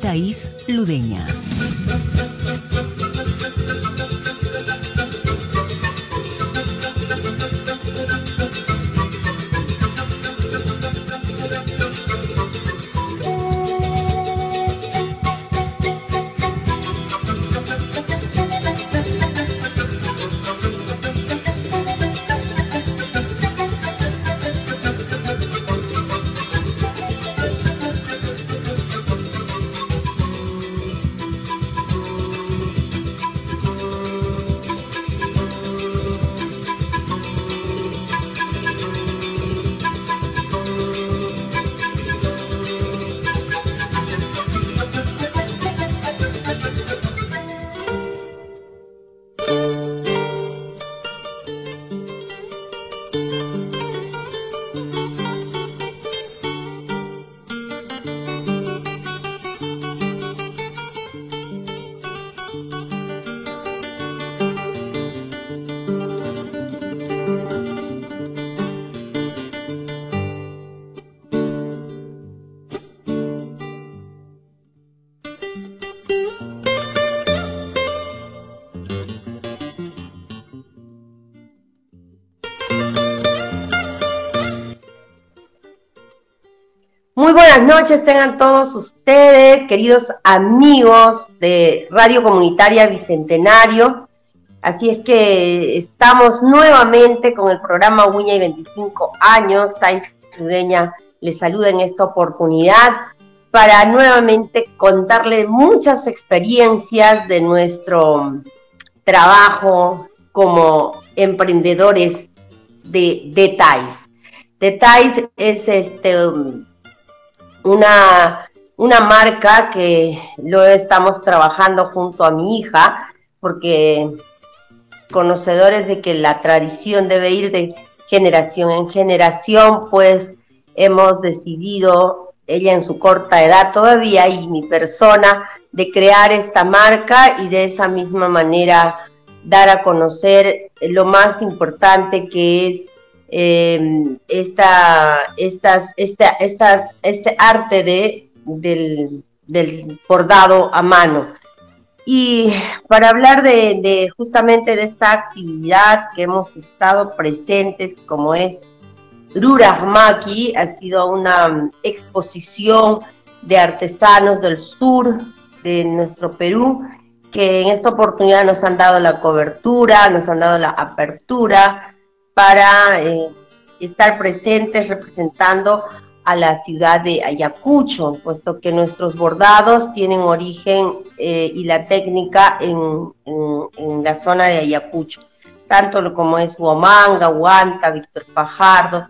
Thais Ludeña. Muy buenas noches, tengan todos ustedes, queridos amigos de Radio Comunitaria Bicentenario. Así es que estamos nuevamente con el programa Uña y 25 años. Thais Ludeña les saluda en esta oportunidad para nuevamente contarles muchas experiencias de nuestro trabajo como emprendedores de, TAIS. TAIS es este una, una marca que lo estamos trabajando junto a mi hija, porque conocedores de que la tradición debe ir de generación en generación, pues hemos decidido, ella en su corta edad todavía y mi persona, de crear esta marca y de esa misma manera dar a conocer lo más importante que es eh, esta, estas, esta, esta, este arte de, del, bordado a mano. Y para hablar de, de, justamente de esta actividad que hemos estado presentes, como es Rurahmaki, ha sido una exposición de artesanos del sur de nuestro Perú, que en esta oportunidad nos han dado la cobertura, nos han dado la apertura, para eh, estar presentes representando a la ciudad de Ayacucho, puesto que nuestros bordados tienen origen eh, y la técnica en, la zona de Ayacucho, tanto como es Huamanga, Huanta, Víctor Fajardo,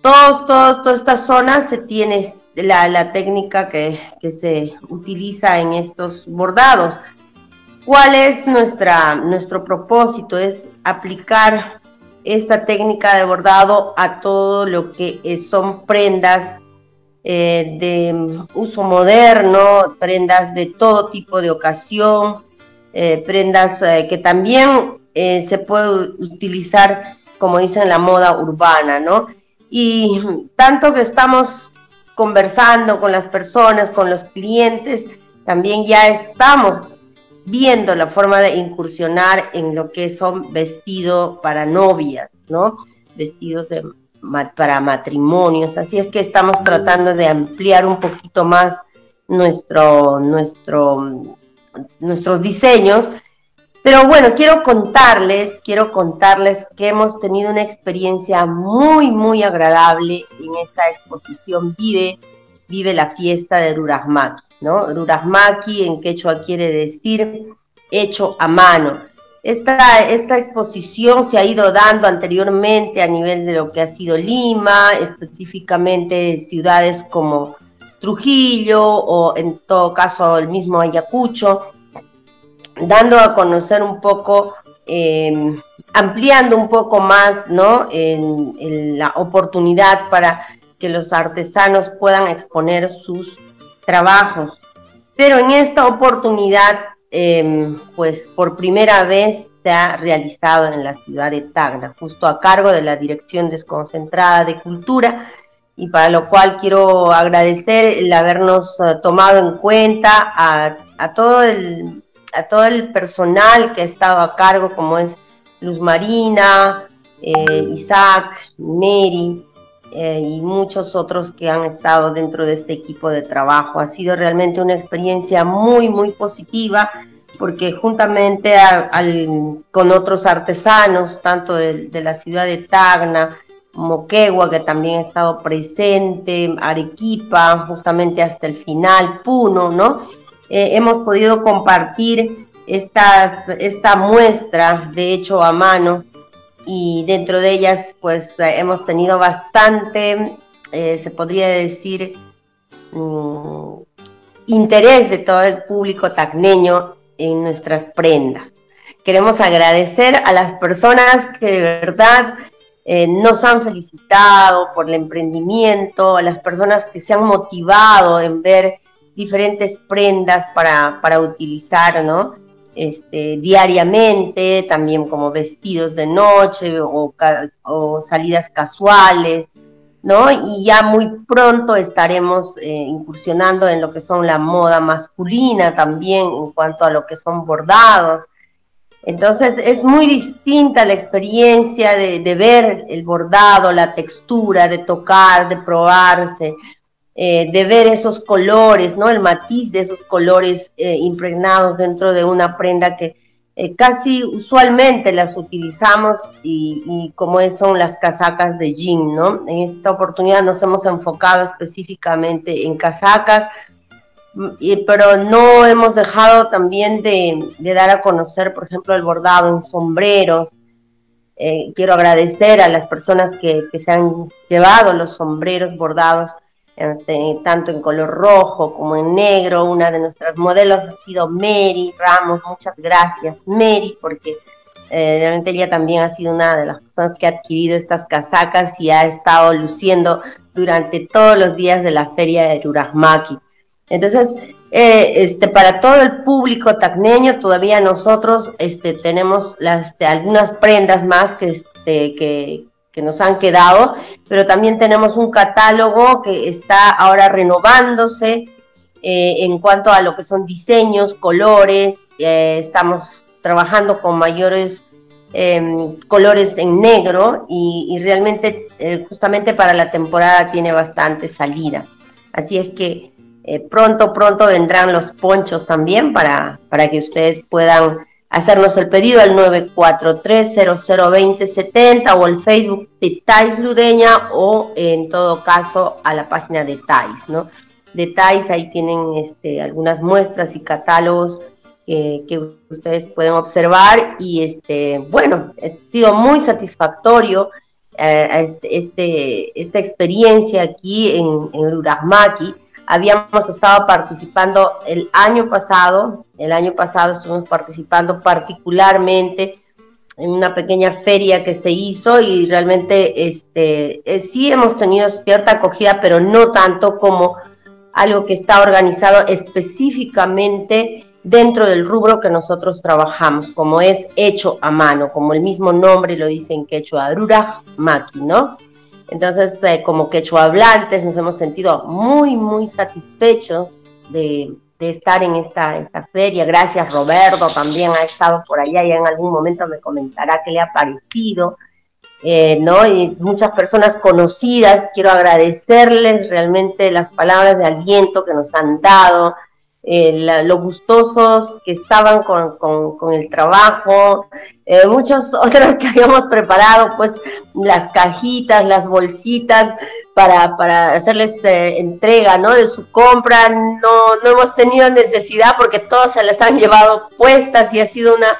todos, todos, todas estas zonas se tiene la, técnica que, que, se utiliza en estos bordados. ¿Cuál es nuestra, nuestro propósito? Es aplicar esta técnica de bordado a todo lo que son prendas eh, de uso moderno, prendas de todo tipo de ocasión, eh, prendas eh, que también se puede utilizar, como dicen, la moda urbana, ¿no? Y tanto que estamos conversando con las personas, con los clientes, también ya estamos viendo la forma de incursionar en lo que son vestidos para novias, ¿no? Vestidos para matrimonios. Así es que estamos tratando de ampliar un poquito más nuestro, nuestro, nuestros diseños. Pero bueno, quiero contarles, quiero contarles que hemos tenido una experiencia muy, muy agradable en esta exposición Vive, Vive la fiesta de Rurasmaki. ¿no? Rurasmaki en quechua quiere decir hecho a mano. Esta, esta exposición se ha ido dando anteriormente a nivel de lo que ha sido Lima, específicamente ciudades como Trujillo o en todo caso el mismo Ayacucho, dando a conocer un poco, em, ampliando un poco más ¿no? en, la oportunidad para que los artesanos puedan exponer sus trabajos. Pero en esta oportunidad, em, pues por primera vez se ha realizado en la ciudad de Tacna, justo a cargo de la Dirección Desconcentrada de Cultura, y para lo cual quiero agradecer el habernos eh, tomado en cuenta a, todo el, a todo el personal que ha estado a cargo, como es Luz Marina, eh, Isaac, Mary, eh, y muchos otros que han estado dentro de este equipo de trabajo. Ha sido realmente una experiencia muy, muy positiva porque juntamente con otros artesanos, tanto de, la ciudad de Tacna, Moquegua, que también ha estado presente, Arequipa, justamente hasta el final, Puno, ¿no? Eh, hemos podido compartir estas, esta muestra de hecho a mano y dentro de ellas pues eh, hemos tenido bastante, eh, se podría decir, mm, interés de todo el público tacneño en nuestras prendas. Queremos agradecer a las personas que de verdad eh, nos han felicitado por el emprendimiento, a las personas que se han motivado en ver diferentes prendas para, para utilizar, ¿no? Este, diariamente, también como vestidos de noche o, salidas casuales, ¿no? Y ya muy pronto estaremos eh, incursionando en lo que son la moda masculina también en cuanto a lo que son bordados. Entonces es muy distinta la experiencia de, de ver el bordado, la textura, de tocar, de probarse, eh, de ver esos colores, ¿no? El matiz de esos colores eh, impregnados dentro de una prenda que eh, casi usualmente las utilizamos y, como son las casacas de jean, ¿no? En esta oportunidad nos hemos enfocado específicamente en casacas, mm, pero no hemos dejado también de, dar a conocer, por ejemplo, el bordado en sombreros. quiero agradecer a las personas que se han llevado los sombreros bordados este, tanto en color rojo como en negro. Una de nuestras modelos ha sido Mary Ramos. Muchas gracias, Mary, porque eh, realmente ella también ha sido una de las personas que ha adquirido estas casacas y ha estado luciendo durante todos los días de la feria de Rurasmaki. Entonces, eh, este, para todo el público tacneño, todavía nosotros este, tenemos este, algunas prendas más que, este, que, que nos han quedado, pero también tenemos un catálogo que está ahora renovándose eh, en cuanto a lo que son diseños, colores, eh, estamos trabajando con mayores em, colores en negro y, realmente eh, justamente para la temporada tiene bastante salida. Así es que pronto, pronto vendrán los ponchos también para, para que ustedes puedan hacernos el pedido al 943-002070 o al Facebook de Tais Ludeña o en todo caso a la página de Tais, ¿no? De Tais ahí tienen este, algunas muestras y catálogos que ustedes pueden observar y este, bueno, ha sido muy satisfactorio eh, este, este, esta experiencia aquí en, en habíamos estado participando el año pasado, el año pasado estuvimos participando particularmente en una pequeña feria que se hizo y realmente este, eh, sí hemos tenido cierta acogida, pero no tanto como algo que está organizado específicamente dentro del rubro que nosotros trabajamos, como es hecho a mano, como el mismo nombre lo dice en quechua, Arura Maki, ¿no? Entonces, eh, como quechua hablantes, nos hemos sentido muy, muy satisfechos de, estar en esta, feria. Gracias, Roberto, también ha estado por allá y en algún momento me comentará qué le ha parecido. Eh, ¿no? Y muchas personas conocidas, quiero agradecerles realmente las palabras de aliento que nos han dado, eh, lo gustosos que estaban con, el trabajo, eh, muchos otros que habíamos preparado, pues las cajitas, las bolsitas para, para hacerles eh, entrega ¿no? de su compra. No, no hemos tenido necesidad porque todos se las han llevado puestas y ha sido una,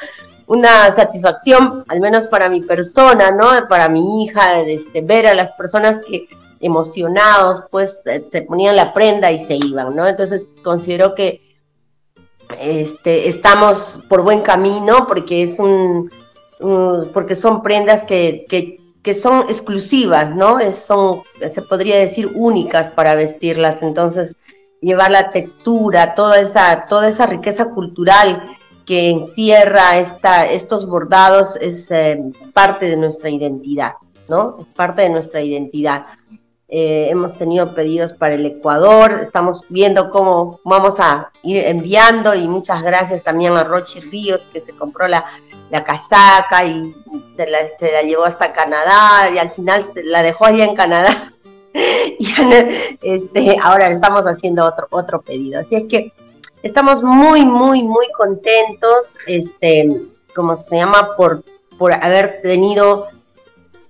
una satisfacción, al menos para mi persona, ¿no? para mi hija, este, ver a las personas que emocionados, pues se ponían la prenda y se iban, ¿no? Entonces considero que este, estamos por buen camino porque es un, porque son prendas que, que, que, son exclusivas, ¿no? Es, son, se podría decir, únicas para vestirlas. Entonces, llevar la textura, toda esa, toda esa riqueza cultural que encierra esta, estos bordados es eh, parte de nuestra identidad, ¿no? Es parte de nuestra identidad. Eh, hemos tenido pedidos para el Ecuador, estamos viendo cómo vamos a ir enviando y muchas gracias también a Rochi Ríos que se compró la, la casaca y se la, se llevó hasta Canadá y al final la dejó allá en Canadá. y este, ahora estamos haciendo otro, otro pedido. Así es que estamos muy, muy, muy contentos, este, como se llama, por, por haber tenido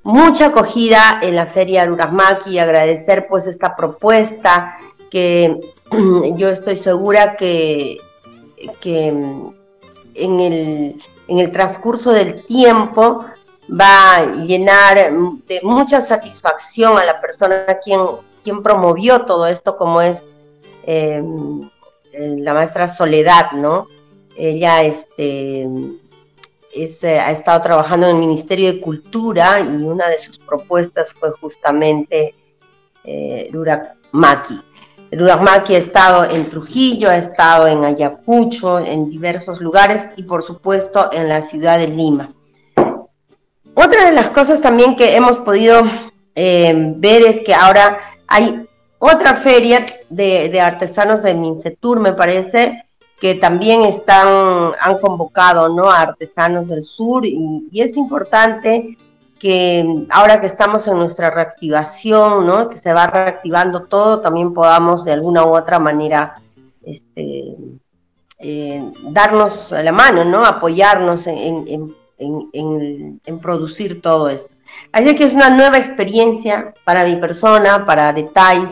mucha acogida en la Feria Arurasmaki y agradecer pues esta propuesta que yo estoy segura que, que en, el, en el transcurso del tiempo va a llenar de mucha satisfacción a la persona quien, quien promovió todo esto, como es eh, la maestra Soledad, ¿no? Ella este, eh, ha estado trabajando en el Ministerio de Cultura y una de sus propuestas fue justamente eh, Maki. Maki ha estado en Trujillo, ha estado en Ayacucho, en diversos lugares y por supuesto en la ciudad de Lima. Otra de las cosas también que hemos podido eh, ver es que ahora hay otra feria de, de artesanos de Mincetur, me parece, que también están, han convocado ¿no? a artesanos del sur y, es importante que ahora que estamos en nuestra reactivación, ¿no? que se va reactivando todo, también podamos de alguna u otra manera este, eh, darnos la mano, ¿no? apoyarnos en, en, producir todo esto. Así que es una nueva experiencia para mi persona, para Detalles.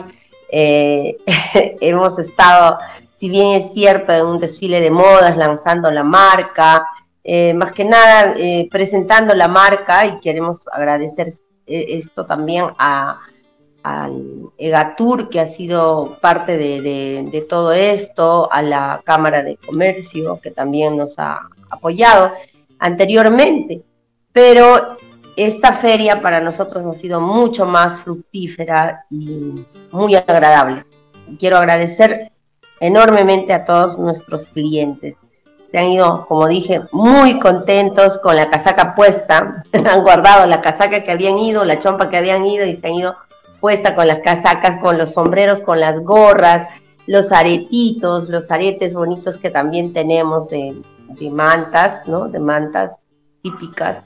Eh, hemos estado si bien es cierto, en un desfile de modas, lanzando la marca, eh, más que nada eh, presentando la marca y queremos agradecer eh, esto también a, EGATUR, que ha sido parte de, todo esto, a la Cámara de Comercio, que también nos ha apoyado anteriormente. Pero esta feria para nosotros ha sido mucho más fructífera y muy agradable. Quiero agradecer enormemente a todos nuestros clientes. Se han ido, como dije, muy contentos con la casaca puesta. han guardado la casaca que habían ido, la chompa que habían ido y se han ido puesta con las casacas, con los sombreros, con las gorras, los aretitos, los aretes bonitos que también tenemos de, mantas, ¿no? De mantas típicas.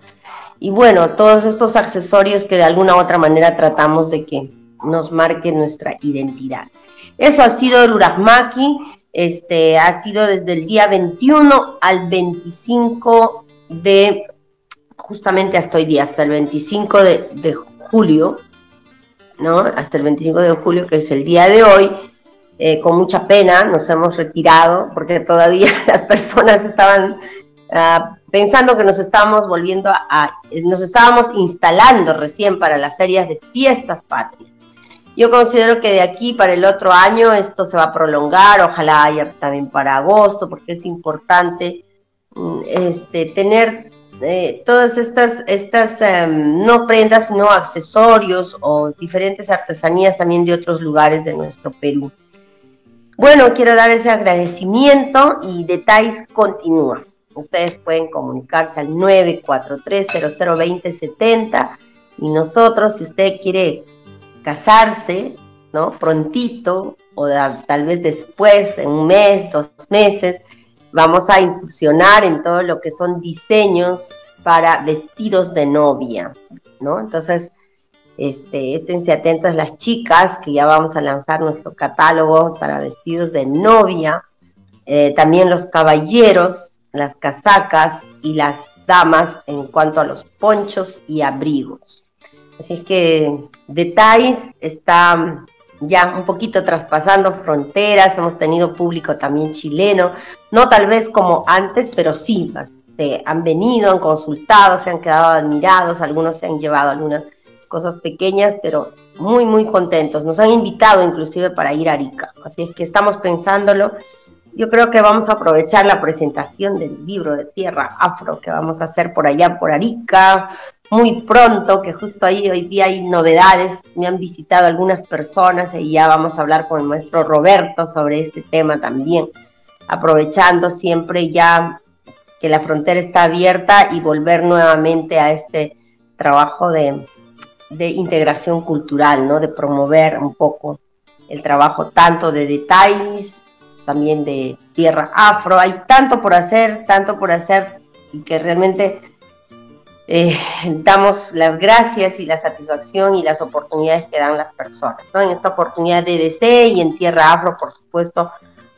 Y bueno, todos estos accesorios que de alguna u otra manera tratamos de que nos marquen nuestra identidad. Eso ha sido el Urasmaki, este, ha sido desde el día 21 al 25 de, justamente hasta hoy día, hasta el 25 de, julio, ¿no? Hasta el 25 de julio, que es el día de hoy, eh, con mucha pena nos hemos retirado porque todavía las personas estaban ah, pensando que nos estábamos volviendo a, nos estábamos instalando recién para las ferias de fiestas patrias. Yo considero que de aquí para el otro año esto se va a prolongar, ojalá haya también para agosto, porque es importante mm, este, tener eh, todas estas, estas em, no prendas, sino accesorios o diferentes artesanías también de otros lugares de nuestro Perú. Bueno, quiero dar ese agradecimiento y detalles continúa. Ustedes pueden comunicarse al 943-002070 y nosotros, si usted quiere casarse, ¿no? Prontito o tal vez después, en un mes, dos meses, vamos a incursionar en todo lo que son diseños para vestidos de novia, ¿no? Entonces, este, esténse atentas las chicas, que ya vamos a lanzar nuestro catálogo para vestidos de novia, eh, también los caballeros, las casacas y las damas en cuanto a los ponchos y abrigos. Así es que Detalles está ya un poquito traspasando fronteras, hemos tenido público también chileno, no tal vez como antes, pero sí, este, han venido, han consultado, se han quedado admirados, algunos se han llevado algunas cosas pequeñas, pero muy, muy contentos. Nos han invitado inclusive para ir a Arica, así es que estamos pensándolo. Yo creo que vamos a aprovechar la presentación del libro de Tierra Afro que vamos a hacer por allá, por Arica, muy pronto, que justo ahí hoy día hay novedades. Me han visitado algunas personas y ya vamos a hablar con el maestro Roberto sobre este tema también, aprovechando siempre ya que la frontera está abierta y volver nuevamente a este trabajo de, integración cultural, ¿no? De promover un poco el trabajo tanto de detalles, también de tierra afro. Hay tanto por hacer, tanto por hacer y que realmente eh, damos las gracias y la satisfacción y las oportunidades que dan las personas. ¿no? En esta oportunidad de DC y en Tierra Afro, por supuesto,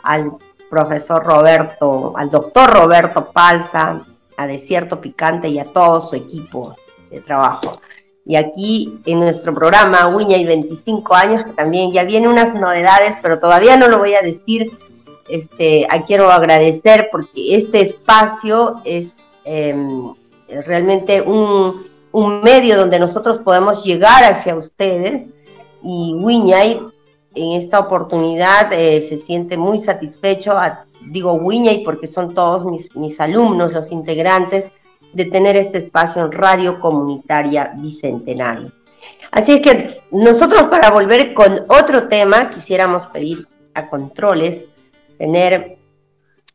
al profesor Roberto, al doctor Roberto Palza, a Desierto Picante y a todo su equipo de trabajo. Y aquí en nuestro programa Wiña y 25 años, que también ya vienen unas novedades, pero todavía no lo voy a decir. Este, quiero agradecer porque este espacio es em, realmente un, un, medio donde nosotros podemos llegar hacia ustedes. Y Wiñay en esta oportunidad eh, se siente muy satisfecho, digo Wiñay porque son todos mis, mis alumnos, los integrantes, de tener este espacio en Radio Comunitaria Bicentenario. Así es que nosotros para volver con otro tema quisiéramos pedir a controles tener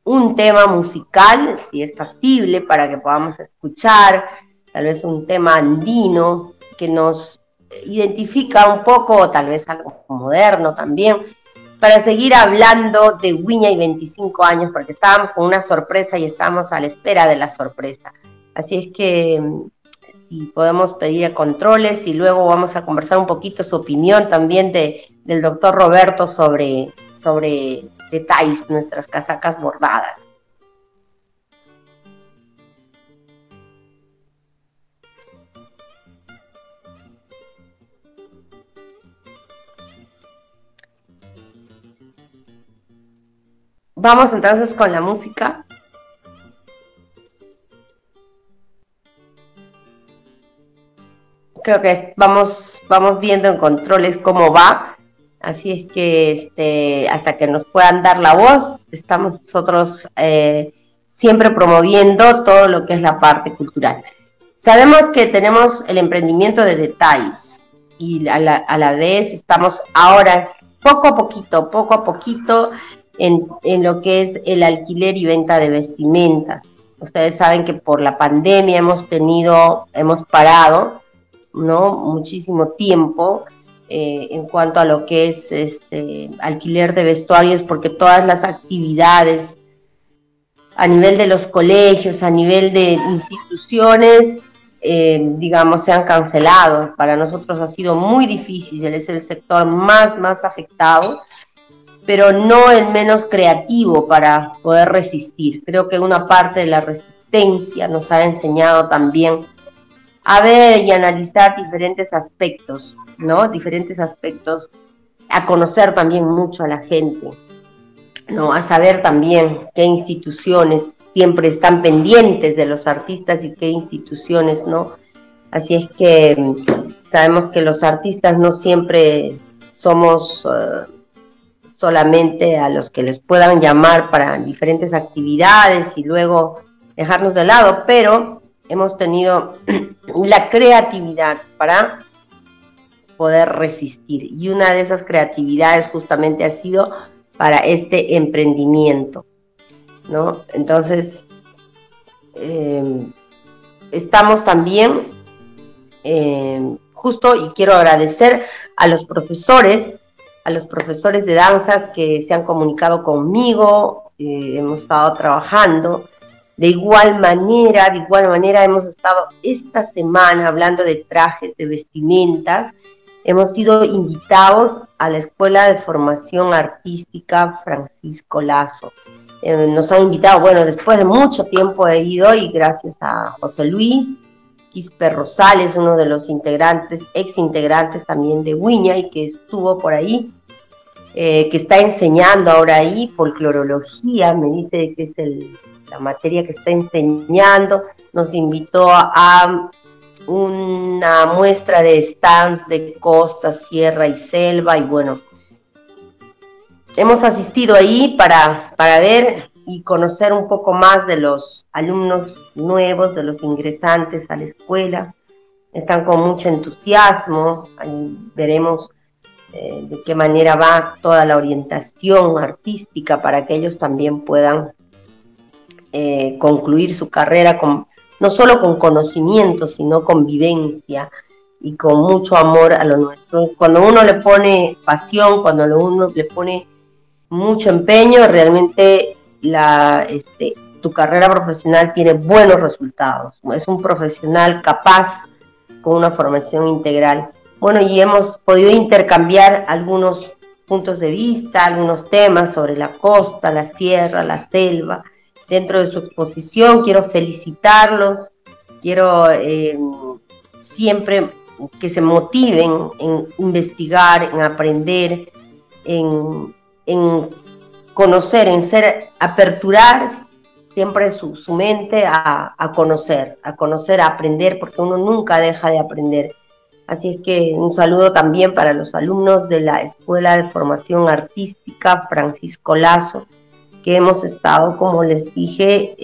un tema musical, si es factible, para que podamos escuchar, tal vez un tema andino que nos identifica un poco, tal vez algo moderno también, para seguir hablando de Wiña y 25 años, porque estábamos con una sorpresa y estamos a la espera de la sorpresa. Así es que si podemos pedir controles y luego vamos a conversar un poquito su opinión también de, del doctor Roberto sobre, sobre detalles, nuestras casacas bordadas. Vamos entonces con la música. Creo que vamos, vamos viendo en controles cómo va. Así es que este, hasta que nos puedan dar la voz, estamos nosotros eh, siempre promoviendo todo lo que es la parte cultural. Sabemos que tenemos el emprendimiento de detalles y a la, vez estamos ahora poco a poquito, poco a poquito en, lo que es el alquiler y venta de vestimentas. Ustedes saben que por la pandemia hemos tenido, hemos parado, ¿no? Muchísimo tiempo eh, en cuanto a lo que es este alquiler de vestuarios, porque todas las actividades a nivel de los colegios, a nivel de instituciones, eh, digamos, se han cancelado. Para nosotros ha sido muy difícil, es el sector más, más afectado pero no el menos creativo para poder resistir. Creo que una parte de la resistencia nos ha enseñado también a ver y analizar diferentes aspectos, ¿no? Diferentes aspectos, a conocer también mucho a la gente, ¿no? A saber también qué instituciones siempre están pendientes de los artistas y qué instituciones no. Así es que mm, sabemos que los artistas no siempre somos... Eh, solamente a los que les puedan llamar para diferentes actividades y luego dejarnos de lado, pero hemos tenido la creatividad para poder resistir. Y una de esas creatividades justamente ha sido para este emprendimiento, ¿no? Entonces, em, estamos también, em, justo, y quiero agradecer a los profesores a los profesores de danzas que se han comunicado conmigo, eh, hemos estado trabajando. De igual manera, de igual manera hemos estado esta semana hablando de trajes, de vestimentas. Hemos sido invitados a la Escuela de Formación Artística Francisco Lazo. Eh, nos han invitado, bueno, después de mucho tiempo he ido y gracias a José Luis, Quisper Rosales, uno de los integrantes, ex integrantes también de Wiña y que estuvo por ahí eh, que está enseñando ahora ahí, folclorología, me dice que es la materia que está enseñando, nos invitó a, una muestra de stands de costa, sierra y selva y bueno, hemos asistido ahí para, para ver y conocer un poco más de los alumnos nuevos, de los ingresantes a la escuela. Están con mucho entusiasmo, veremos eh, de qué manera va toda la orientación artística para que ellos también puedan eh, concluir su carrera con, no solo con conocimiento, sino con vivencia y con mucho amor a lo nuestro. Cuando uno le pone pasión, cuando uno le pone mucho empeño, realmente la, este, tu carrera profesional tiene buenos resultados. Es un profesional capaz con una formación integral. Bueno, y hemos podido intercambiar algunos puntos de vista, algunos temas sobre la costa, la sierra, la selva, dentro de su exposición. Quiero felicitarlos, quiero eh, siempre que se motiven en investigar, en aprender, en, conocer, en ser, aperturar siempre su, mente a, a, conocer, a conocer, a aprender, porque uno nunca deja de aprender. Así es que un saludo también para los alumnos de la Escuela de Formación Artística Francisco Lazo, que hemos estado, como les dije,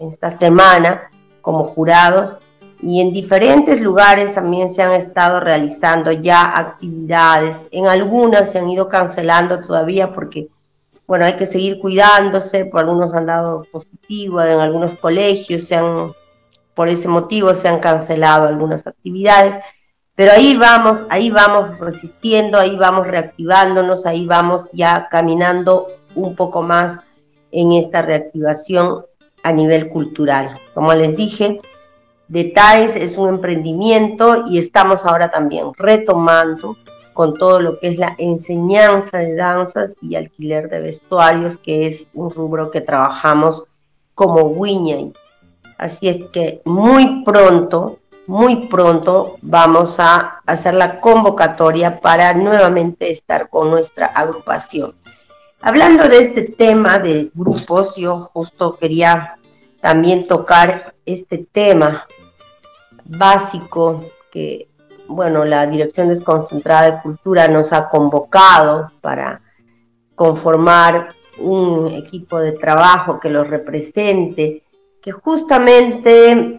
esta semana como jurados y en diferentes lugares también se han estado realizando ya actividades. En algunas se han ido cancelando todavía porque, bueno, hay que seguir cuidándose, por algunos han dado positivo, en algunos colegios se han, por ese motivo se han cancelado algunas actividades. Pero ahí vamos, ahí vamos resistiendo, ahí vamos reactivándonos, ahí vamos ya caminando un poco más en esta reactivación a nivel cultural. Como les dije, Detalles es un emprendimiento y estamos ahora también retomando con todo lo que es la enseñanza de danzas y alquiler de vestuarios, que es un rubro que trabajamos como Wiñay. Así es que muy pronto, muy pronto vamos a hacer la convocatoria para nuevamente estar con nuestra agrupación. Hablando de este tema de grupos, yo justo quería también tocar este tema básico que, bueno, la Dirección Desconcentrada de Cultura nos ha convocado para conformar un equipo de trabajo que los represente, que justamente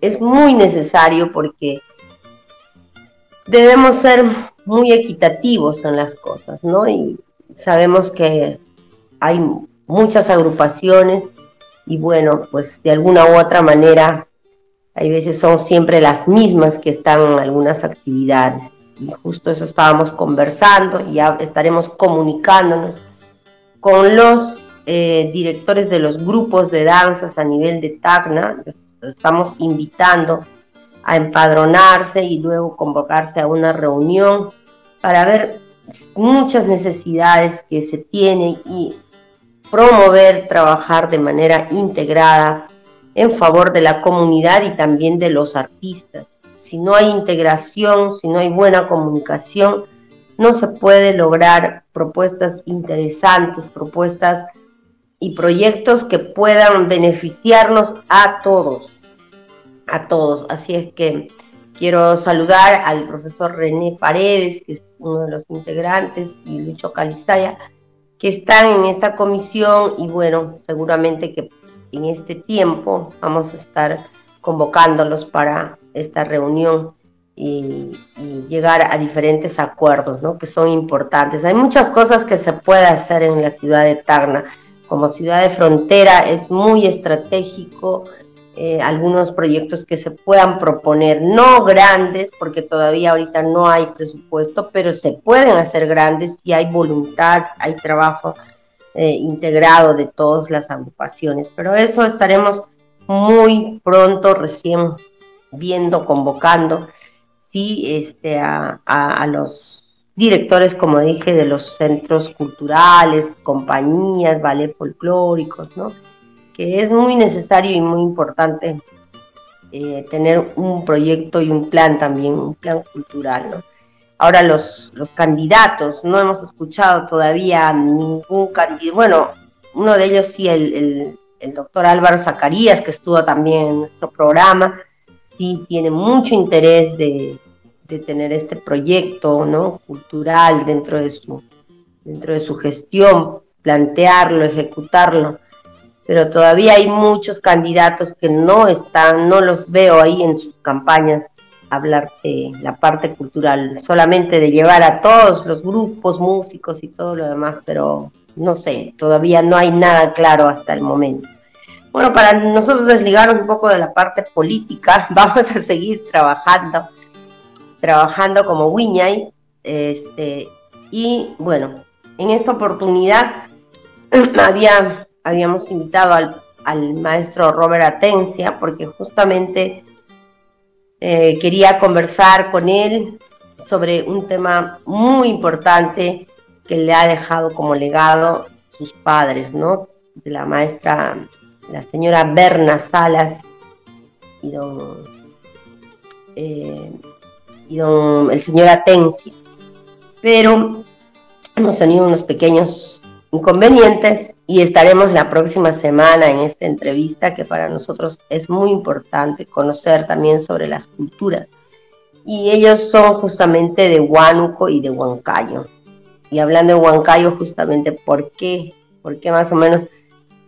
es muy necesario porque debemos ser muy equitativos en las cosas, ¿no? Y sabemos que hay muchas agrupaciones y bueno, pues de alguna u otra manera, hay veces son siempre las mismas que están en algunas actividades. Y justo eso estábamos conversando y ya estaremos comunicándonos con los eh, directores de los grupos de danzas a nivel de Tacna. estamos invitando a empadronarse y luego convocarse a una reunión para ver muchas necesidades que se tienen y promover, trabajar de manera integrada en favor de la comunidad y también de los artistas. Si no hay integración, si no hay buena comunicación, no se puede lograr propuestas interesantes, propuestas y proyectos que puedan beneficiarnos a todos, a todos. Así es que quiero saludar al profesor René Paredes, que uno de los integrantes, y Lucho Calizaya, que están en esta comisión y bueno, seguramente que en este tiempo vamos a estar convocándolos para esta reunión y, llegar a diferentes acuerdos, ¿no? Que son importantes. Hay muchas cosas que se puede hacer en la ciudad de Tacna. Como ciudad de frontera es muy estratégico eh, algunos proyectos que se puedan proponer, no grandes, porque todavía ahorita no hay presupuesto, pero se pueden hacer grandes si hay voluntad, hay trabajo eh, integrado de todas las agrupaciones. Pero eso estaremos muy pronto, recién viendo, convocando, sí, este, a, a los directores, como dije, de los centros culturales, compañías, ballet folclóricos, ¿no? Es muy necesario y muy importante eh, tener un proyecto y un plan también, un plan cultural. Ahora los, los candidatos, no hemos escuchado todavía ningún candidato, bueno, uno de ellos sí, el, el, doctor Álvaro Zacarías, que estuvo también en nuestro programa, sí tiene mucho interés de, tener este proyecto ¿no? cultural dentro de, su, dentro de su gestión, plantearlo, ejecutarlo, pero todavía hay muchos candidatos que no están, no los veo ahí en sus campañas hablar de la parte cultural, solamente de llevar a todos los grupos, músicos y todo lo demás, pero no sé, todavía no hay nada claro hasta el momento. Bueno, para nosotros desligar un poco de la parte política, vamos a seguir trabajando, trabajando como Wiñay, este, y bueno, en esta oportunidad había, habíamos invitado al, maestro Robert Atencia, porque justamente eh, quería conversar con él sobre un tema muy importante que le ha dejado como legado sus padres, ¿no? De la maestra la señora Berna Salas y don, eh, y don el señor Atensi. Pero hemos tenido unos pequeños inconvenientes y estaremos la próxima semana en esta entrevista que para nosotros es muy importante conocer también sobre las culturas. Y ellos son justamente de Huánuco y de Huancayo. Y hablando de Huancayo, justamente, ¿por qué? ¿Por qué más o menos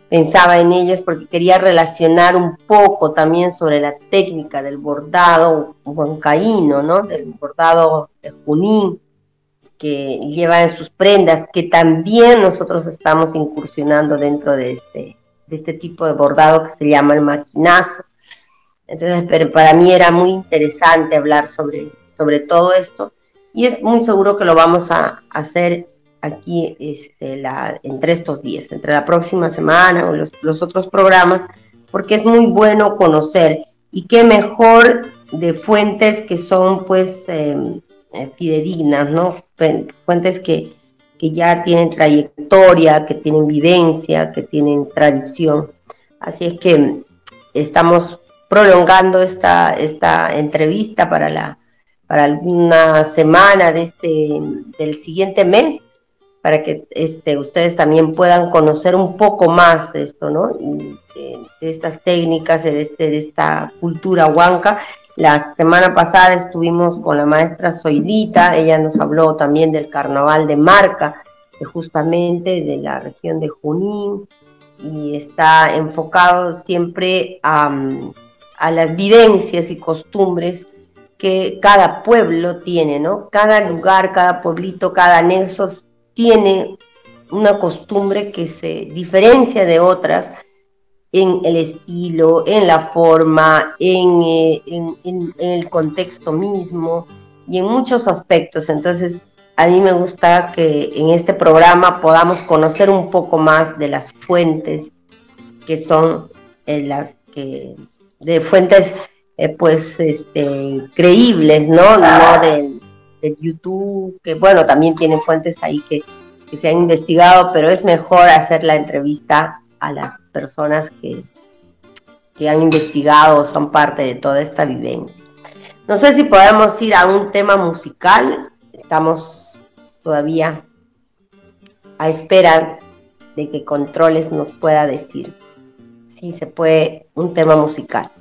pensaba en ellos porque quería relacionar un poco también sobre la técnica del bordado huancaíno, ¿no? Del bordado de Junín que lleva en sus prendas, que también nosotros estamos incursionando dentro de este, de este tipo de bordado que se llama el maquinazo. Entonces, para mí era muy interesante hablar sobre, sobre todo esto y es muy seguro que lo vamos a hacer aquí este, la, entre estos días, entre la próxima semana o los, otros programas, porque es muy bueno conocer y qué mejor de fuentes que son pues eh, fidedignas, ¿no? Fuentes que, que ya tienen trayectoria, que tienen vivencia, que tienen tradición. Así es que estamos prolongando esta, esta entrevista para la para alguna semana de este, del siguiente mes para que este, ustedes también puedan conocer un poco más de esto, ¿no? De, estas técnicas, de, este, de esta cultura huanca. La semana pasada estuvimos con la maestra Zoidita, ella nos habló también del carnaval de Marca, justamente de la región de Junín, y está enfocado siempre a, a las vivencias y costumbres que cada pueblo tiene, ¿no? Cada lugar, cada pueblito, cada anexo tiene una costumbre que se diferencia de otras en el estilo, en la forma, eh, en, el contexto mismo y en muchos aspectos. Entonces, a mí me gusta que en este programa podamos conocer un poco más de las fuentes que son eh, las que, de fuentes eh, pues este, creíbles, ¿no? No de, YouTube, que bueno, también tienen fuentes ahí que, se han investigado, pero es mejor hacer la entrevista a las personas que, que han investigado o son parte de toda esta vivencia. No sé si podemos ir a un tema musical, estamos todavía a espera de que Controles nos pueda decir si se puede un tema musical.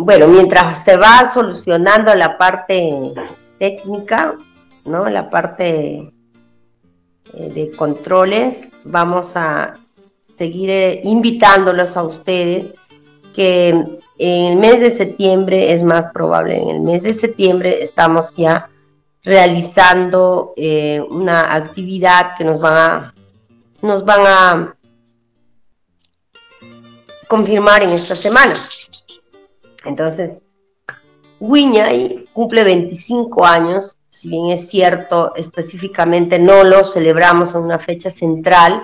bueno, mientras se va solucionando la parte técnica, ¿no? La parte eh, de controles, vamos a seguir eh, invitándolos a ustedes que en el mes de septiembre es más probable, en el mes de septiembre estamos ya realizando eh, una actividad que nos van a, nos van a confirmar en esta semana. Entonces, Wiñay cumple 25 años, si bien es cierto, específicamente no lo celebramos en una fecha central,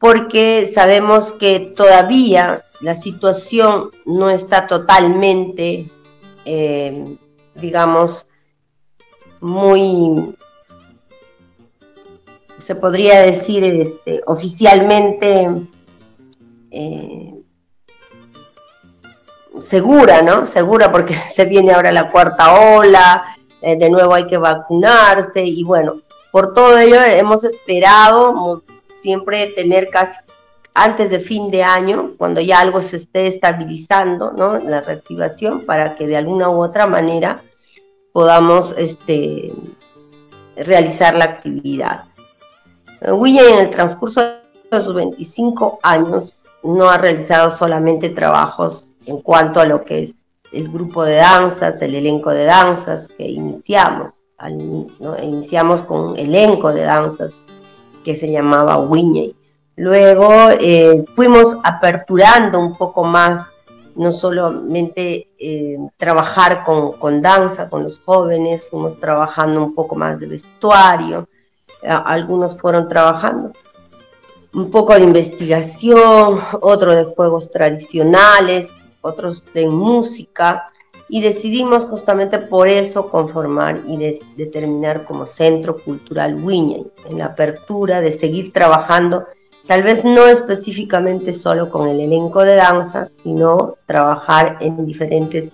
porque sabemos que todavía la situación no está totalmente, eh, digamos, muy, se podría decir este, oficialmente eh, segura, ¿no? Segura porque se viene ahora la cuarta ola, eh, de nuevo hay que vacunarse y bueno, por todo ello hemos esperado siempre tener casi antes de fin de año, cuando ya algo se esté estabilizando, ¿no? La reactivación, para que de alguna u otra manera podamos este, realizar la actividad. William en el transcurso de sus 25 años no ha realizado solamente trabajos en cuanto a lo que es el grupo de danzas, el elenco de danzas que iniciamos. Iniciamos con elenco de danzas que se llamaba Wiñey. Luego eh, fuimos aperturando un poco más, no solamente eh, trabajar con, con, danza, con los jóvenes, fuimos trabajando un poco más de vestuario, algunos fueron trabajando un poco de investigación, otro de juegos tradicionales, otros de música, y decidimos justamente por eso conformar y determinar como Centro Cultural Wiñay, en la apertura de seguir trabajando, tal vez no específicamente solo con el elenco de danza, sino trabajar en diferentes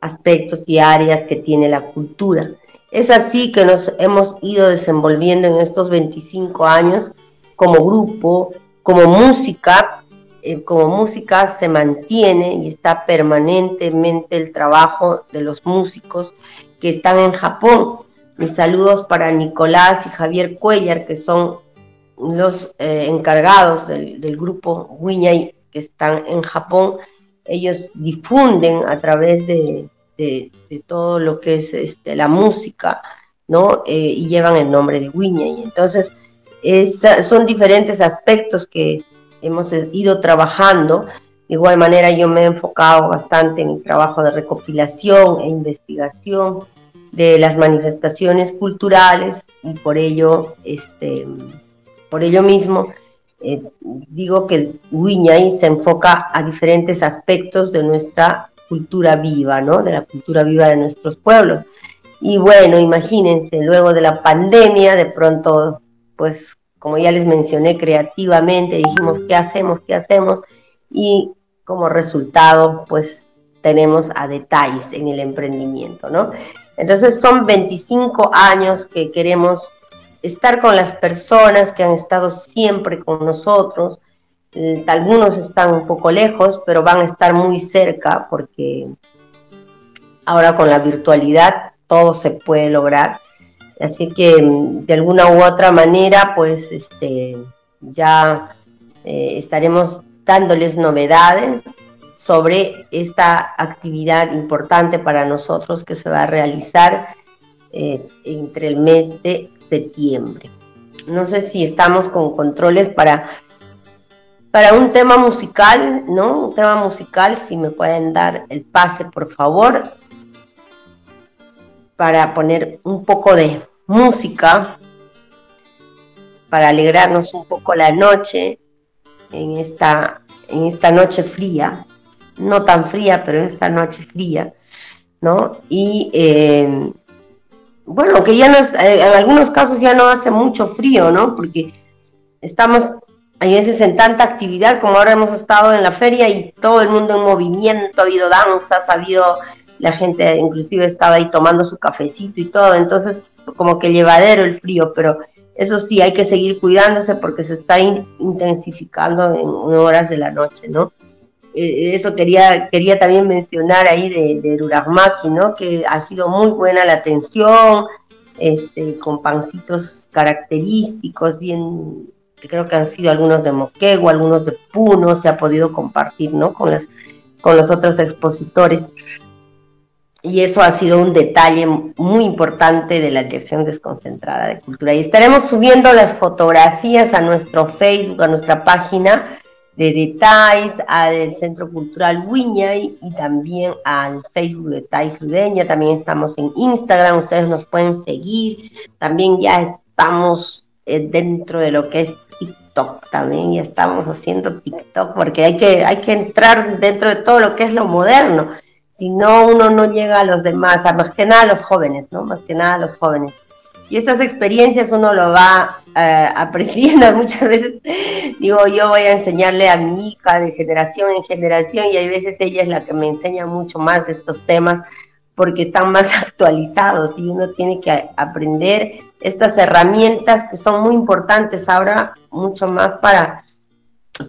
aspectos y áreas que tiene la cultura. Es así que nos hemos ido desenvolviendo en estos 25 años como grupo, como música, eh, como música se mantiene y está permanentemente el trabajo de los músicos que están en Japón. Mis saludos para Nicolás y Javier Cuellar, que son los eh, encargados del, grupo Wiñay, que están en Japón. Ellos difunden a través de, todo lo que es este, la música, ¿no? Eh, y llevan el nombre de Wiñay. Entonces, son diferentes aspectos que, hemos ido trabajando. De igual manera yo me he enfocado bastante en el trabajo de recopilación e investigación de las manifestaciones culturales y por ello, este, por ello mismo, eh, digo que el Wiñay se enfoca a diferentes aspectos de nuestra cultura viva, ¿no? De la cultura viva de nuestros pueblos. Y bueno, imagínense, luego de la pandemia, de pronto, pues como ya les mencioné, creativamente, dijimos, ¿qué hacemos? ¿Qué hacemos? Y como resultado, pues tenemos a detalles en el emprendimiento, ¿no? Entonces son 25 años que queremos estar con las personas que han estado siempre con nosotros. Eh, algunos están un poco lejos, pero van a estar muy cerca porque ahora con la virtualidad todo se puede lograr. Así que mm, de alguna u otra manera, pues este, ya eh, estaremos dándoles novedades sobre esta actividad importante para nosotros que se va a realizar eh, entre el mes de septiembre. No sé si estamos con controles para, para un tema musical, ¿no? Un tema musical, si me pueden dar el pase, por favor, para poner un poco de música para alegrarnos un poco la noche en esta, en esta noche fría, no tan fría, pero esta noche fría, ¿no? Y eh, bueno, que ya no, eh, en algunos casos ya no hace mucho frío, ¿no? Porque estamos a veces en tanta actividad como ahora hemos estado en la feria y todo el mundo en movimiento, ha habido danzas, ha habido, la gente inclusive estaba ahí tomando su cafecito y todo, entonces como que llevadero el frío, pero eso sí, hay que seguir cuidándose porque se está intensificando en horas de la noche, ¿no? Eh, eso quería, quería también mencionar ahí de, de ¿no? Que ha sido muy buena la atención, este, con pancitos característicos, bien, creo que han sido algunos de Moquegua, algunos de Puno, se ha podido compartir, ¿no? Con, las, con los otros expositores y eso ha sido un detalle muy importante de la Dirección Desconcentrada de Cultura. Y estaremos subiendo las fotografías a nuestro Facebook, a nuestra página de detalles, al Centro Cultural Wiñay y también al Facebook de Thais Ludeña. También estamos en Instagram, ustedes nos pueden seguir. También ya estamos eh, dentro de lo que es TikTok, también ya estamos haciendo TikTok porque hay que, hay que entrar dentro de todo lo que es lo moderno si no, uno no llega a los demás, a más que nada a los jóvenes, ¿no? Más que nada a los jóvenes. Y estas experiencias uno lo va eh, aprendiendo muchas veces. Digo, yo voy a enseñarle a mi hija de generación en generación y hay veces ella es la que me enseña mucho más de estos temas porque están más actualizados y uno tiene que aprender estas herramientas que son muy importantes ahora, mucho más para,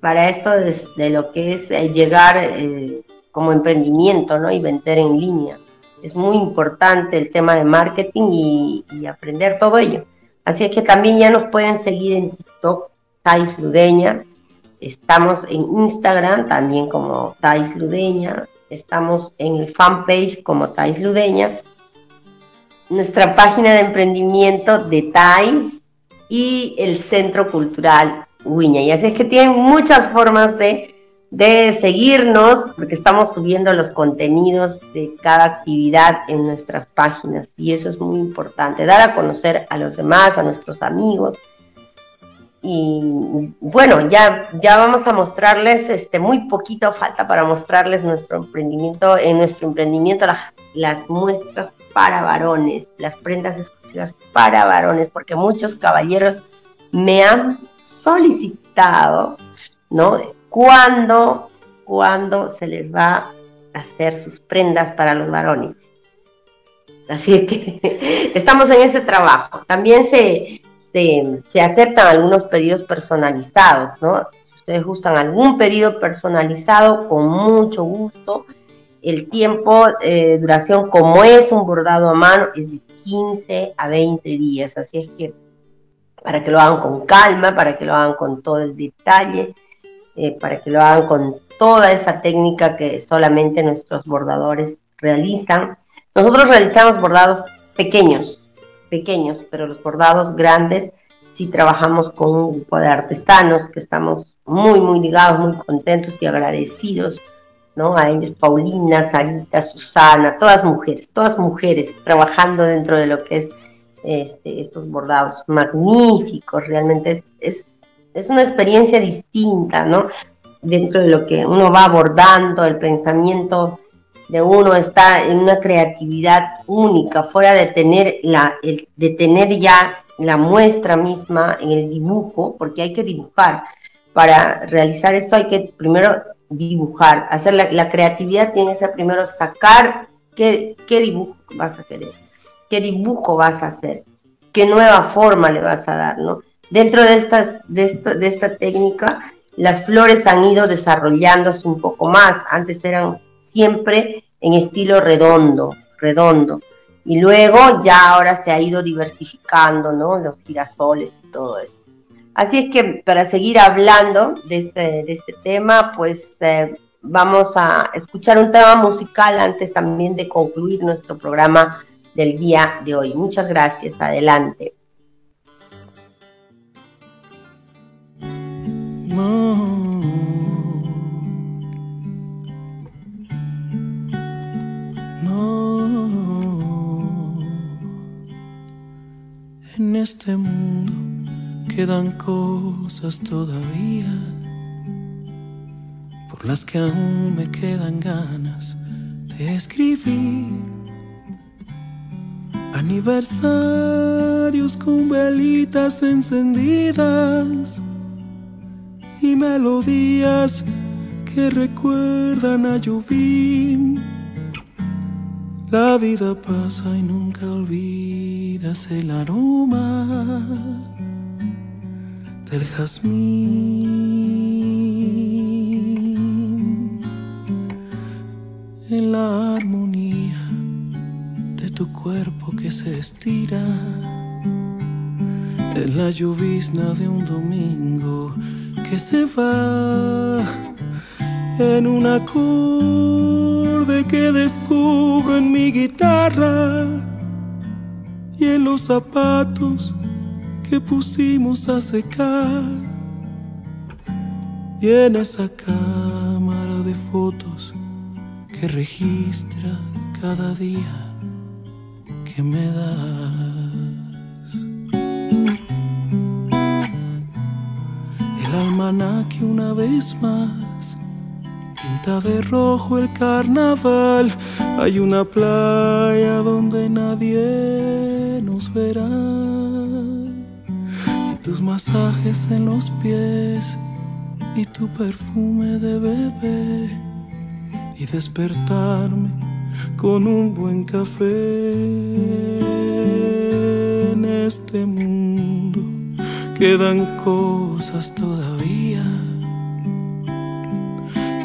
para esto de, lo que es eh, llegar eh, como emprendimiento ¿no? y vender en línea. Es muy importante el tema de marketing y, aprender todo ello. Así es que también ya nos pueden seguir en TikTok, Thais Ludeña. Estamos en Instagram también como Thais Ludeña. Estamos en el fanpage como Thais Ludeña. Nuestra página de emprendimiento de Thais y el Centro Cultural Huiña. Y así es que tienen muchas formas de de seguirnos, porque estamos subiendo los contenidos de cada actividad en nuestras páginas y eso es muy importante, dar a conocer a los demás, a nuestros amigos. Y bueno, ya, ya vamos a mostrarles, este, muy poquito falta para mostrarles nuestro emprendimiento, en nuestro emprendimiento las, las muestras para varones, las prendas exclusivas para varones, porque muchos caballeros me han solicitado, ¿no? Cuándo, cuándo se les va a hacer sus prendas para los varones. Así que estamos en ese trabajo. También se, se, aceptan algunos pedidos personalizados, ¿no? Si ustedes gustan algún pedido personalizado, con mucho gusto. El tiempo, de eh, duración, como es un bordado a mano, es de 15 a 20 días. Así es que para que lo hagan con calma, para que lo hagan con todo el detalle, eh, para que lo hagan con toda esa técnica que solamente nuestros bordadores realizan. Nosotros realizamos bordados pequeños, pequeños, pero los bordados grandes sí trabajamos con un grupo de artesanos que estamos muy, muy ligados, muy contentos y agradecidos, ¿no? A ellos, Paulina, Sarita, Susana, todas mujeres, todas mujeres trabajando dentro de lo que es este, estos bordados magníficos, realmente es es una experiencia distinta, ¿no? Dentro de lo que uno va abordando, el pensamiento de uno está en una creatividad única, fuera de tener, la, de tener ya la muestra misma en el dibujo, porque hay que dibujar. Para realizar esto hay que primero dibujar, hacer la, creatividad tiene que ser primero sacar qué, qué dibujo vas a querer, qué dibujo vas a hacer, qué nueva forma le vas a dar, ¿no? Dentro de, esta técnica, las flores han ido desarrollándose un poco más. Antes eran siempre en estilo redondo, redondo. Y luego ya ahora se ha ido diversificando, ¿no? Los girasoles y todo eso. Así es que para seguir hablando de este, este tema, pues eh, vamos a escuchar un tema musical antes también de concluir nuestro programa del día de hoy. Muchas gracias. Adelante. En este mundo quedan cosas todavía por las que aún me quedan ganas de escribir. Aniversarios con velitas encendidas y melodías que recuerdan a lluvia. La vida pasa y nunca olvidas el aroma del jazmín en la armonía de tu cuerpo que se estira en la llovizna de un domingo que se va en un acorde que descubro en mi guitarra y en los zapatos que pusimos a secar. Y en esa cámara de fotos que registra cada día que me da. que una vez más pinta de rojo el carnaval. Hay una playa donde nadie nos verá. Y tus masajes en los pies y tu perfume de bebé. Y despertarme con un buen café en este mundo. Quedan cosas todavía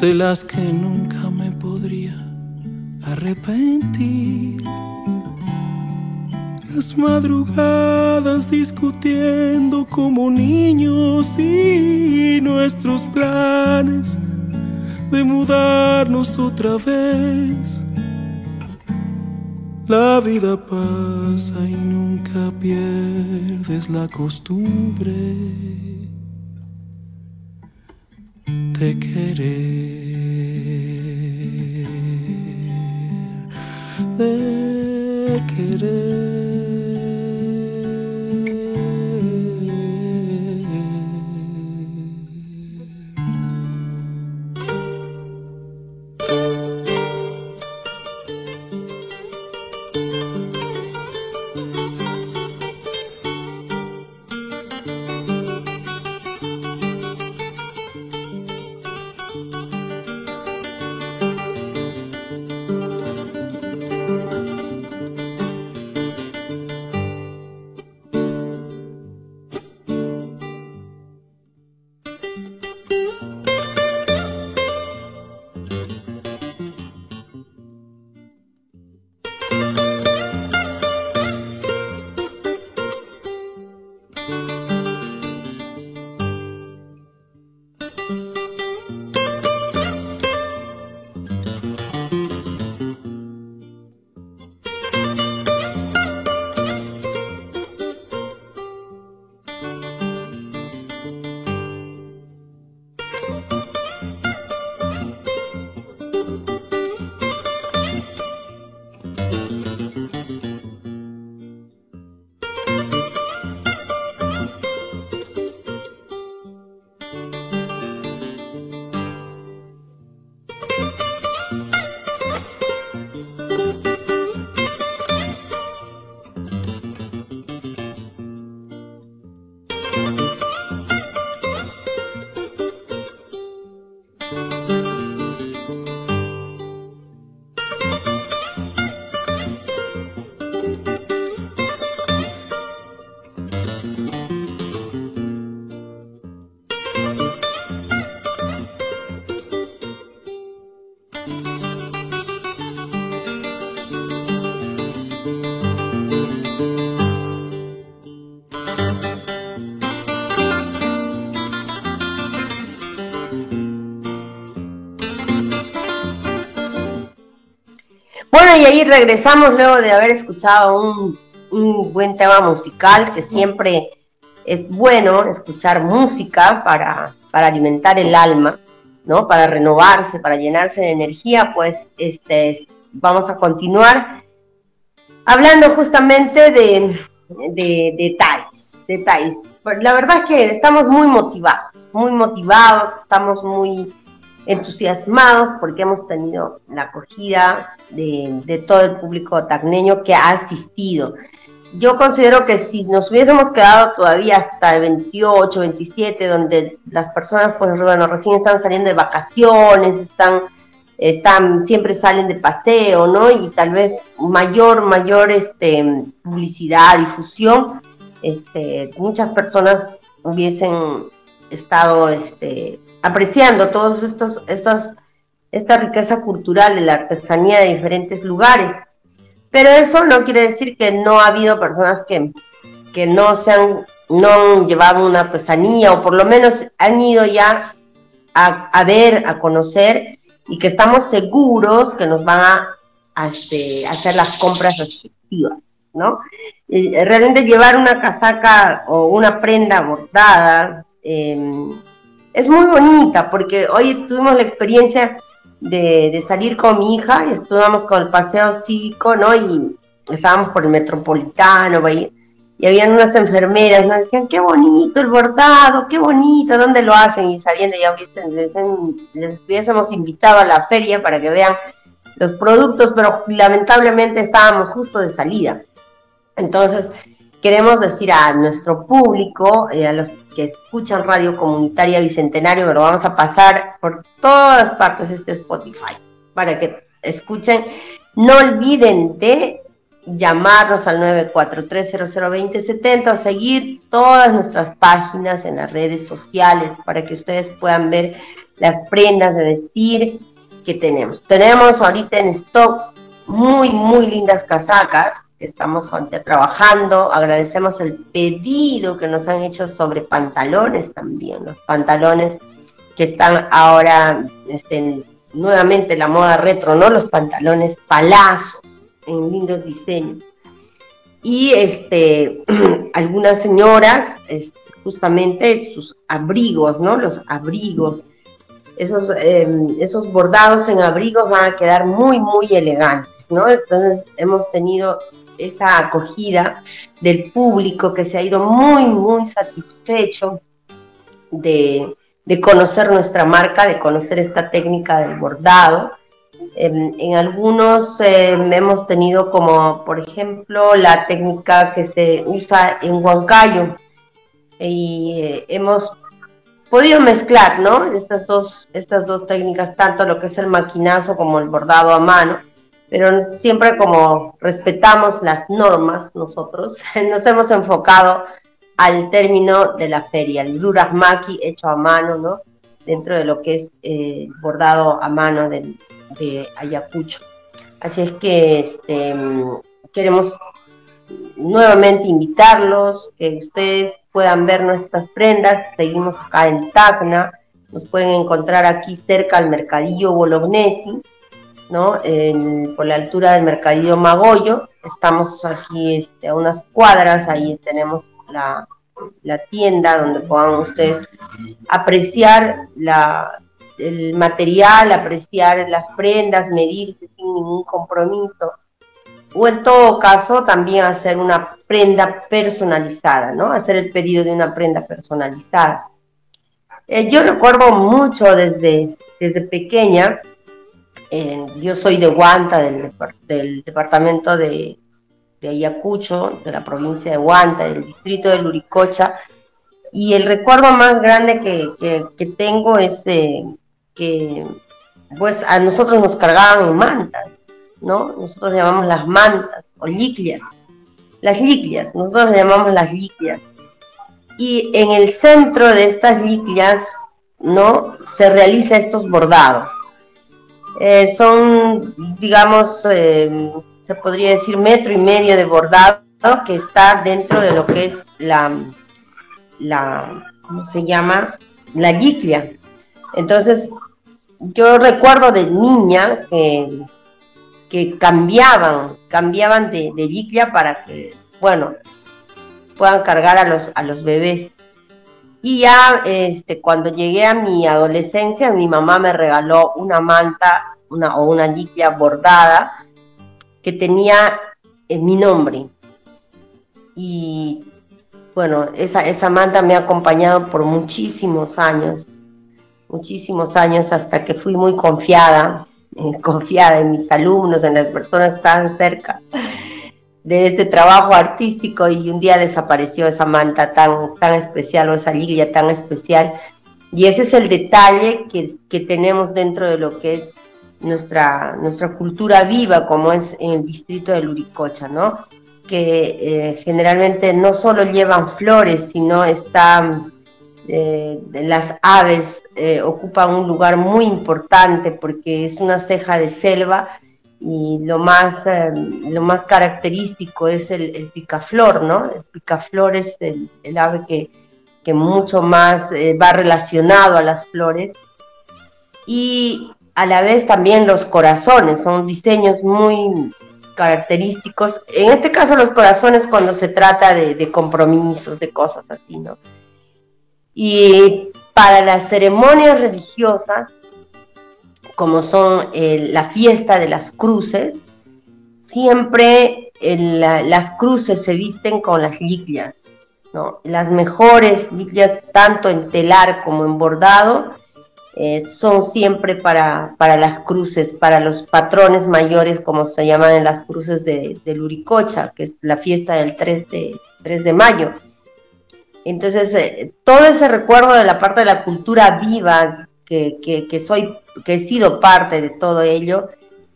de las que nunca me podría arrepentir. Las madrugadas discutiendo como niños y nuestros planes de mudarnos otra vez. La vida pasa y nunca pierdes la costumbre de querer, de querer. Ahí regresamos luego de haber escuchado un, buen tema musical, que siempre es bueno escuchar música para, para alimentar el alma, ¿no? Para renovarse, para llenarse de energía, pues este, vamos a continuar hablando justamente de, de detalles, detalles. La verdad es que estamos muy motivados, muy motivados, estamos muy entusiasmados porque hemos tenido la acogida de, todo el público tacneño que ha asistido. Yo considero que si nos hubiésemos quedado todavía hasta el 28, 27, donde las personas, pues bueno, recién están saliendo de vacaciones, están, están, siempre salen de paseo, ¿no? Y tal vez mayor, mayor este, publicidad, difusión, este, muchas personas hubiesen estado este, apreciando todos estos, estos, esta riqueza cultural de la artesanía de diferentes lugares. Pero eso no quiere decir que no ha habido personas que, que no se han, no han llevado una artesanía o por lo menos han ido ya a, ver, a conocer y que estamos seguros que nos van a, este, hacer las compras respectivas, ¿no? realmente llevar una casaca o una prenda bordada, em, es muy bonita porque hoy tuvimos la experiencia de, salir con mi hija y estuvimos con el paseo cívico, ¿no? Y estábamos por el metropolitano, y habían unas enfermeras, nos decían, qué bonito el bordado, qué bonito, ¿dónde lo hacen? Y sabiendo, ya les, les hubiésemos invitado a la feria para que vean los productos, pero lamentablemente estábamos justo de salida. Entonces, queremos decir a nuestro público, eh, a los que escuchan Radio Comunitaria Bicentenario, pero vamos a pasar por todas partes este Spotify para que escuchen No olviden de llamarnos al 943002070 o seguir todas nuestras páginas en las redes sociales para que ustedes puedan ver las prendas de vestir que tenemos. Tenemos ahorita en stock muy, muy lindas casacas que estamos trabajando. Agradecemos el pedido que nos han hecho sobre pantalones también, los pantalones que están ahora este, nuevamente la moda retro, ¿no? Los pantalones palazos en lindos diseños. Y este, algunas señoras, este, justamente sus abrigos, ¿no? Los abrigos, esos, em, esos bordados en abrigos van a quedar muy, muy elegantes, ¿no? Entonces hemos tenido esa acogida del público que se ha ido muy, muy satisfecho de, de conocer nuestra marca, de conocer esta técnica del bordado. En, algunos em, hemos tenido como, por ejemplo, la técnica que se usa en Huancayo y eh, hemos podido mezclar, ¿no? Estas dos, estas dos técnicas, tanto lo que es el maquinazo como el bordado a mano, pero siempre como respetamos las normas nosotros, nos hemos enfocado al término de la feria, el maki hecho a mano, ¿no? Dentro de lo que es eh, bordado a mano de, de Ayacucho. Así es que este, queremos nuevamente invitarlos, que ustedes puedan ver nuestras prendas. Seguimos acá en Tacna, nos pueden encontrar aquí cerca al Mercadillo Bolognesi, ¿no? por la altura del Mercadillo Magoyo. Estamos aquí este, a unas cuadras, ahí tenemos la, tienda donde puedan ustedes apreciar la, el material, apreciar las prendas, medirse sin ningún compromiso o en todo caso también hacer una prenda personalizada, ¿no? Hacer el pedido de una prenda personalizada. Eh, yo recuerdo mucho desde, desde pequeña, yo soy de Huanta, del, del departamento de, de, Ayacucho, de la provincia de Huanta, del distrito de Luricocha, y el recuerdo más grande que, que, tengo es eh, que pues a nosotros nos cargaban mantas, ¿no? Nosotros llamamos las mantas o liclias. Las liclias, nosotros llamamos las liclias. Y en el centro de estas liclias, ¿no? Se realiza estos bordados. Eh, son, digamos, eh, se podría decir metro y medio de bordado que está dentro de lo que es la, la ¿cómo se llama? La liclia. Entonces, yo recuerdo de niña que que cambiaban, cambiaban de, de para que, bueno, puedan cargar a los, a los bebés. Y ya este, cuando llegué a mi adolescencia, mi mamá me regaló una manta una, o una liclia bordada que tenía en mi nombre. Y bueno, esa, esa manta me ha acompañado por muchísimos años, muchísimos años hasta que fui muy confiada confiada en mis alumnos, en las personas estaban cerca de este trabajo artístico y un día desapareció esa manta tan, tan especial o esa lilia tan especial. Y ese es el detalle que, que tenemos dentro de lo que es nuestra, nuestra cultura viva, como es en el distrito de Luricocha, ¿no? Que eh, generalmente no solo llevan flores, sino están eh, las aves eh, ocupan un lugar muy importante porque es una ceja de selva y lo más, eh, lo más característico es el, picaflor, ¿no? El picaflor es el, ave que, mucho más va relacionado a las flores. Y a la vez también los corazones, son diseños muy característicos. En este caso los corazones cuando se trata de compromisos, de cosas así, ¿no? Y para las ceremonias religiosas, como son eh, la fiesta de las cruces, siempre las cruces se visten con las liglias, ¿no? Las mejores liglias, tanto en telar como en bordado, eh, son siempre para, para, las cruces, para los patrones mayores, como se llaman en las cruces de, de Luricocha, que es la fiesta del 3 de, 3 de mayo. Entonces, eh, todo ese recuerdo de la parte de la cultura viva, que, soy, que he sido parte de todo ello,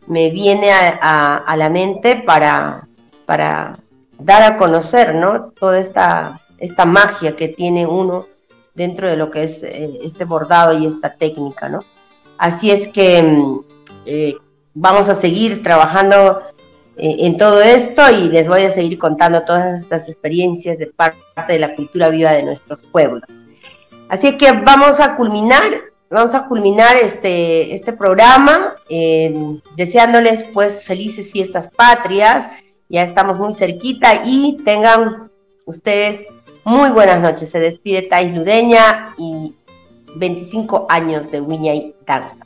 me viene a, la mente para, para dar a conocer, ¿no? Toda esta, esta magia que tiene uno dentro de lo que es eh, este bordado y esta técnica, ¿no? Así es que mm, eh, vamos a seguir trabajando en todo esto y les voy a seguir contando todas estas experiencias de parte de la cultura viva de nuestros pueblos. Así que vamos a culminar, vamos a culminar este, este programa deseándoles pues felices fiestas patrias, ya estamos muy cerquita y tengan ustedes muy buenas noches. Se despide Thais Ludeña y 25 años de Wiñay Danza.